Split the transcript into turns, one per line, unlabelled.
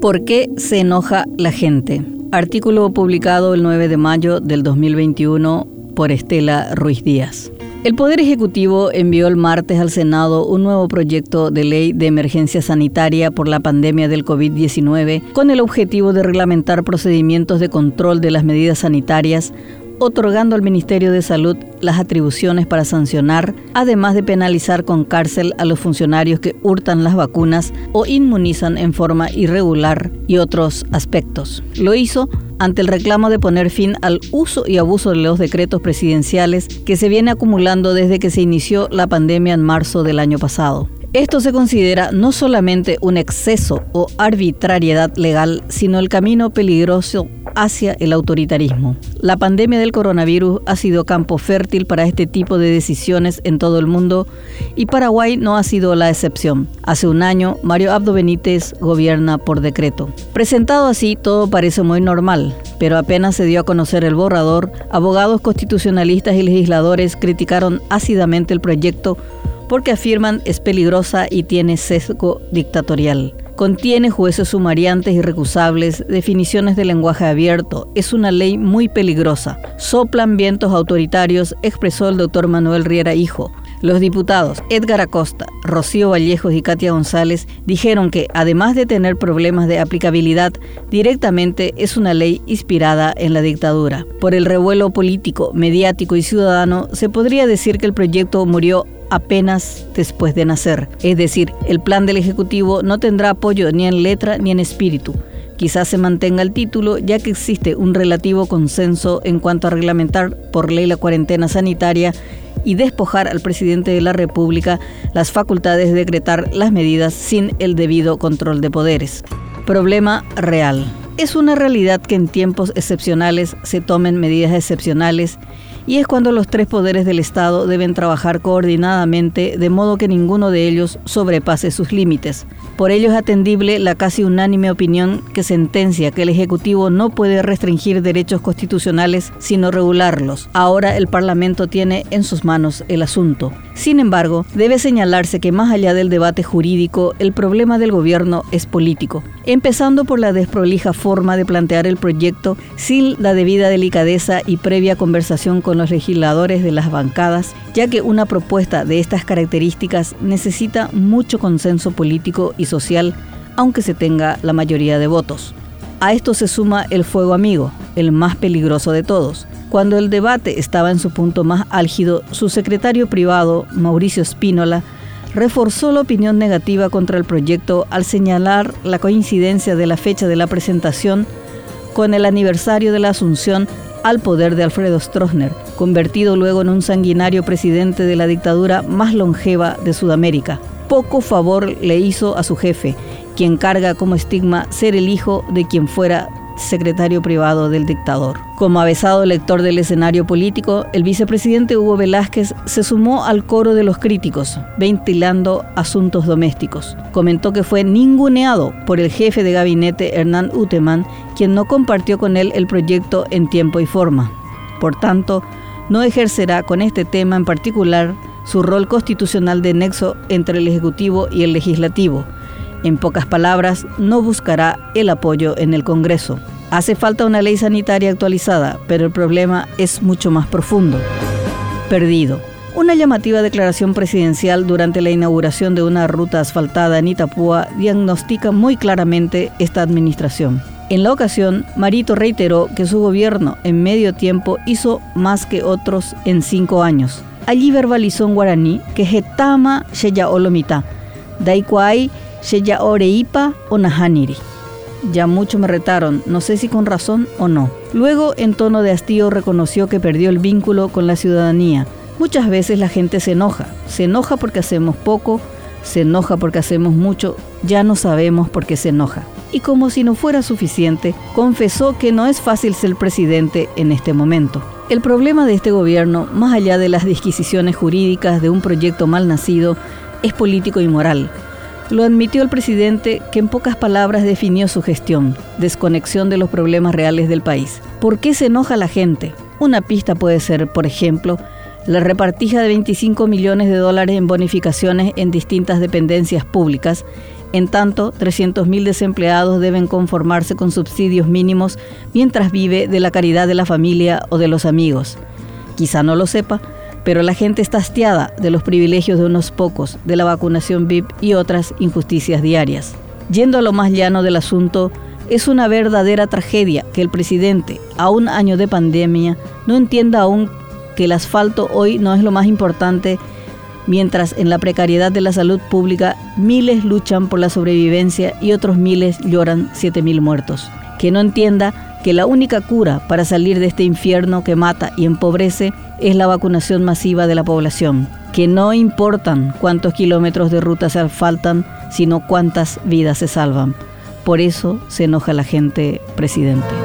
¿Por qué se enoja la gente? Artículo publicado el 9 de mayo del 2021 por Estela Ruiz Díaz. El Poder Ejecutivo envió el martes al Senado un nuevo proyecto de ley de emergencia sanitaria por la pandemia del COVID-19 con el objetivo de reglamentar procedimientos de control de las medidas sanitarias otorgando al Ministerio de Salud las atribuciones para sancionar, además de penalizar con cárcel a los funcionarios que hurtan las vacunas o inmunizan en forma irregular y otros aspectos. Lo hizo ante el reclamo de poner fin al uso y abuso de los decretos presidenciales que se viene acumulando desde que se inició la pandemia en marzo del año pasado. Esto se considera no solamente un exceso o arbitrariedad legal, sino el camino peligroso hacia el autoritarismo. La pandemia del coronavirus ha sido campo fértil para este tipo de decisiones en todo el mundo y Paraguay no ha sido la excepción. Hace un año, Mario Abdo Benítez gobierna por decreto. Presentado así, todo parece muy normal, pero apenas se dio a conocer el borrador, abogados constitucionalistas y legisladores criticaron ácidamente el proyecto porque afirman es peligrosa y tiene sesgo dictatorial. Contiene jueces sumariantes y recusables, definiciones de lenguaje abierto. Es una ley muy peligrosa. Soplan vientos autoritarios, expresó el doctor Manuel Riera Hijo. Los diputados Edgar Acosta, Rocío Vallejos y Katia González dijeron que, además de tener problemas de aplicabilidad, directamente es una ley inspirada en la dictadura. Por el revuelo político, mediático y ciudadano, se podría decir que el proyecto murió apenas después de nacer. Es decir, el plan del Ejecutivo no tendrá apoyo ni en letra ni en espíritu. Quizás se mantenga el título ya que existe un relativo consenso en cuanto a reglamentar por ley la cuarentena sanitaria y despojar al presidente de la República las facultades de decretar las medidas sin el debido control de poderes. Problema real. Es una realidad que en tiempos excepcionales se tomen medidas excepcionales y es cuando los tres poderes del Estado deben trabajar coordinadamente de modo que ninguno de ellos sobrepase sus límites. Por ello es atendible la casi unánime opinión que sentencia que el Ejecutivo no puede restringir derechos constitucionales sino regularlos. Ahora el Parlamento tiene en sus manos el asunto. Sin embargo, debe señalarse que más allá del debate jurídico, el problema del gobierno es político, empezando por la desprolija forma de plantear el proyecto sin la debida delicadeza y previa conversación con los legisladores de las bancadas, ya que una propuesta de estas características necesita mucho consenso político y social, aunque se tenga la mayoría de votos. A esto se suma el fuego amigo, el más peligroso de todos. Cuando el debate estaba en su punto más álgido, su secretario privado, Mauricio Spínola, reforzó la opinión negativa contra el proyecto al señalar la coincidencia de la fecha de la presentación con el aniversario de la asunción al poder de Alfredo Stroessner, convertido luego en un sanguinario presidente de la dictadura más longeva de Sudamérica poco favor le hizo a su jefe, quien carga como estigma ser el hijo de quien fuera secretario privado del dictador. Como avesado lector del escenario político, el vicepresidente Hugo Velázquez se sumó al coro de los críticos, ventilando asuntos domésticos. Comentó que fue ninguneado por el jefe de gabinete Hernán Uteman, quien no compartió con él el proyecto en tiempo y forma. Por tanto, no ejercerá con este tema en particular su rol constitucional de nexo entre el Ejecutivo y el Legislativo. En pocas palabras, no buscará el apoyo en el Congreso. Hace falta una ley sanitaria actualizada, pero el problema es mucho más profundo. Perdido. Una llamativa declaración presidencial durante la inauguración de una ruta asfaltada en Itapúa diagnostica muy claramente esta administración. En la ocasión, Marito reiteró que su gobierno en medio tiempo hizo más que otros en cinco años allí verbalizó en guaraní que Hetama Sheya Olomita, Daikwai Sheya Oreipa o Nahaniri. Ya mucho me retaron, no sé si con razón o no. Luego, en tono de hastío, reconoció que perdió el vínculo con la ciudadanía. Muchas veces la gente se enoja. Se enoja porque hacemos poco, se enoja porque hacemos mucho, ya no sabemos por qué se enoja. Y como si no fuera suficiente, confesó que no es fácil ser presidente en este momento. El problema de este gobierno, más allá de las disquisiciones jurídicas de un proyecto mal nacido, es político y moral. Lo admitió el presidente que en pocas palabras definió su gestión, desconexión de los problemas reales del país. ¿Por qué se enoja la gente? Una pista puede ser, por ejemplo, la repartija de 25 millones de dólares en bonificaciones en distintas dependencias públicas, en tanto 300.000 desempleados deben conformarse con subsidios mínimos mientras vive de la caridad de la familia o de los amigos. Quizá no lo sepa, pero la gente está hastiada de los privilegios de unos pocos, de la vacunación VIP y otras injusticias diarias. Yendo a lo más llano del asunto, es una verdadera tragedia que el presidente, a un año de pandemia, no entienda aún que el asfalto hoy no es lo más importante, mientras en la precariedad de la salud pública miles luchan por la sobrevivencia y otros miles lloran 7.000 muertos. Que no entienda que la única cura para salir de este infierno que mata y empobrece es la vacunación masiva de la población, que no importan cuántos kilómetros de ruta se asfaltan, sino cuántas vidas se salvan. Por eso se enoja la gente, presidente.